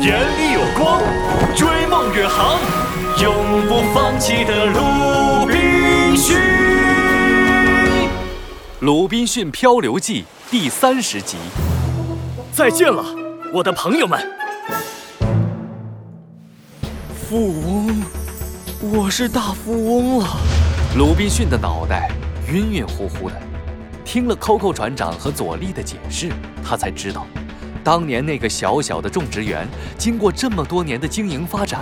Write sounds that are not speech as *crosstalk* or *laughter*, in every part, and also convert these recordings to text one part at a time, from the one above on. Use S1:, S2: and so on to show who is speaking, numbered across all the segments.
S1: 眼里有光，追梦远航，永不放弃的鲁滨逊。
S2: 《鲁滨逊漂流记》第三十集。
S1: 再见了，我的朋友们。
S3: 富翁，我是大富翁了。
S2: 鲁滨逊的脑袋晕晕乎乎的，听了 Coco 船长和佐利的解释，他才知道。当年那个小小的种植园，经过这么多年的经营发展，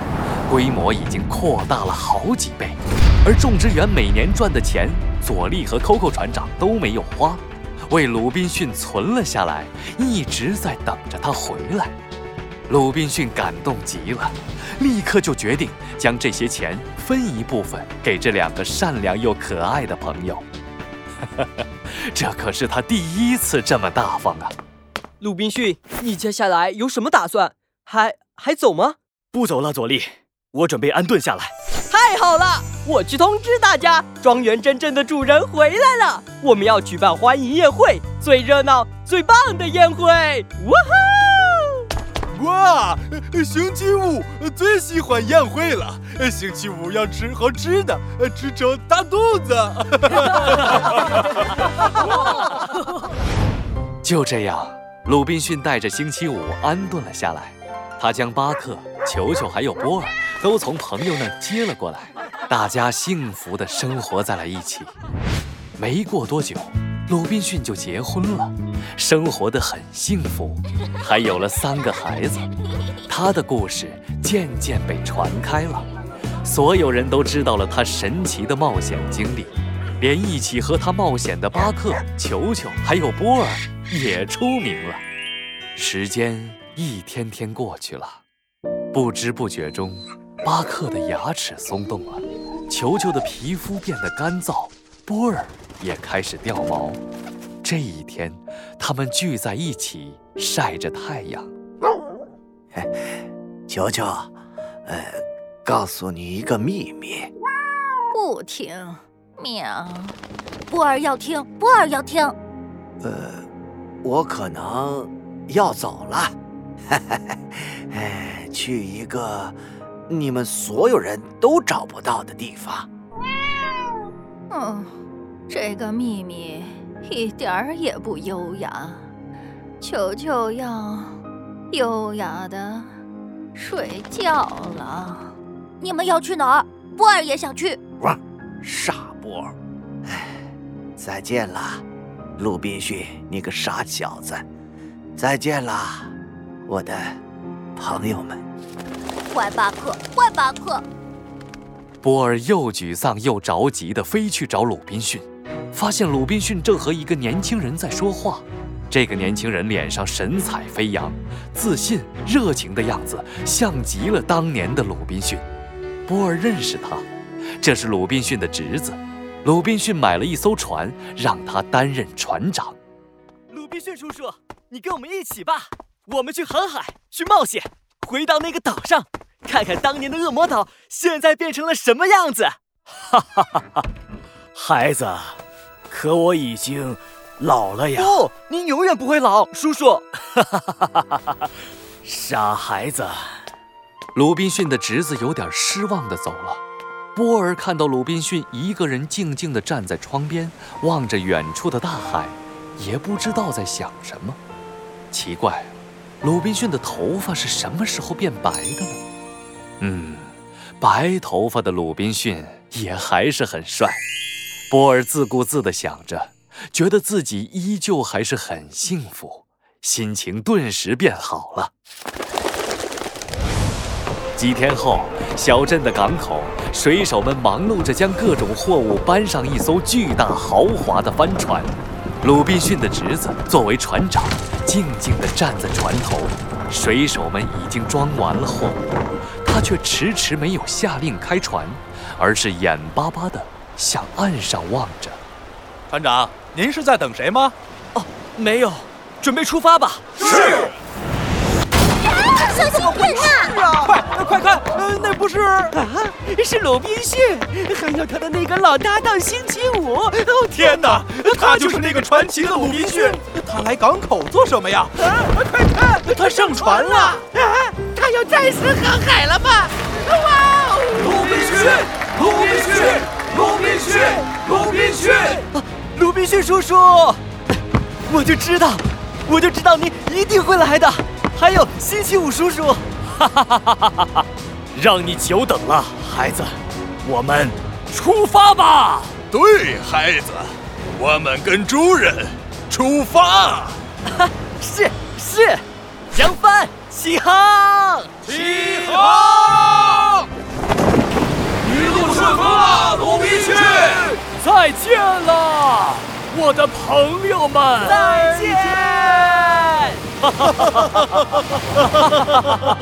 S2: 规模已经扩大了好几倍。而种植园每年赚的钱，佐利和 Coco 船长都没有花，为鲁滨逊存了下来，一直在等着他回来。鲁滨逊感动极了，立刻就决定将这些钱分一部分给这两个善良又可爱的朋友。*laughs* 这可是他第一次这么大方啊！
S3: 鲁滨逊，你接下来有什么打算？还还走吗？
S1: 不走了，佐利，我准备安顿下来。
S3: 太好了，我去通知大家，庄园真正的主人回来了。我们要举办欢迎宴会，最热闹、最棒的宴会！哇
S4: 哈！哇，星期五最喜欢宴会了。星期五要吃好吃的，吃成大肚子。*laughs*
S2: 就这样。鲁滨逊带着星期五安顿了下来，他将巴克、球球还有波尔都从朋友那接了过来，大家幸福地生活在了一起。没过多久，鲁滨逊就结婚了，生活得很幸福，还有了三个孩子。他的故事渐渐被传开了，所有人都知道了他神奇的冒险经历，连一起和他冒险的巴克、球球还有波尔。也出名了。时间一天天过去了，不知不觉中，巴克的牙齿松动了，球球的皮肤变得干燥，波尔也开始掉毛。这一天，他们聚在一起晒着太阳。*laughs*
S5: 球球，呃，告诉你一个秘密。
S6: 不听，喵。波尔要听，波尔要听。
S5: 呃。我可能要走了，*laughs* 哎，去一个你们所有人都找不到的地方。
S6: 嗯，这个秘密一点儿也不优雅。球球要优雅的睡觉了。你们要去哪儿？波儿也想去。
S5: 哇，傻波儿，哎，再见了。鲁滨逊，你个傻小子，再见了，我的朋友们！
S6: 坏巴克，坏巴克！
S2: 波尔又沮丧又着急地飞去找鲁滨逊，发现鲁滨逊正和一个年轻人在说话。这个年轻人脸上神采飞扬，自信热情的样子，像极了当年的鲁滨逊。波尔认识他，这是鲁滨逊的侄子。鲁滨逊买了一艘船，让他担任船长。
S3: 鲁滨逊叔叔，你跟我们一起吧，我们去航海，去冒险，回到那个岛上，看看当年的恶魔岛现在变成了什么样子。
S1: 哈哈哈哈！孩子，可我已经老了呀。
S3: 不，您永远不会老，叔叔。哈哈
S1: 哈哈哈哈！傻孩子。
S2: 鲁滨逊的侄子有点失望的走了。波尔看到鲁滨逊一个人静静地站在窗边，望着远处的大海，也不知道在想什么。奇怪，鲁滨逊的头发是什么时候变白的呢？嗯，白头发的鲁滨逊也还是很帅。波尔自顾自地想着，觉得自己依旧还是很幸福，心情顿时变好了。几天后，小镇的港口，水手们忙碌着将各种货物搬上一艘巨大豪华的帆船。鲁滨逊的侄子作为船长，静静地站在船头。水手们已经装完了货物，他却迟迟没有下令开船，而是眼巴巴地向岸上望着。
S7: 船长，您是在等谁吗？
S3: 哦，没有，准备出发吧。
S4: 是。
S6: 啊小心点
S3: 呐！不是啊，是鲁滨逊，还有他的那个老搭档星期五。哦
S4: 天哪，他就是那个传奇的鲁滨逊。
S7: 他来港口做什么呀？
S3: 啊，快看，
S7: 他上船了！啊，
S6: 他
S8: 要战神航海了吗？哇哦！
S1: 鲁滨逊，鲁滨逊，鲁滨逊，鲁滨逊，
S3: 鲁滨逊叔叔，我就知道，我就知道你一定会来的。还有星期五叔叔，
S1: 哈哈哈哈哈哈！让你久等了，孩子，我们出发吧。
S4: 对，孩子，我们跟猪人出发。
S3: 是 *laughs* 是，扬帆起航，
S4: 起航！
S1: 一路顺风啊，鲁滨逊！再见了，我的朋友们！
S3: 再见！哈哈哈哈哈哈！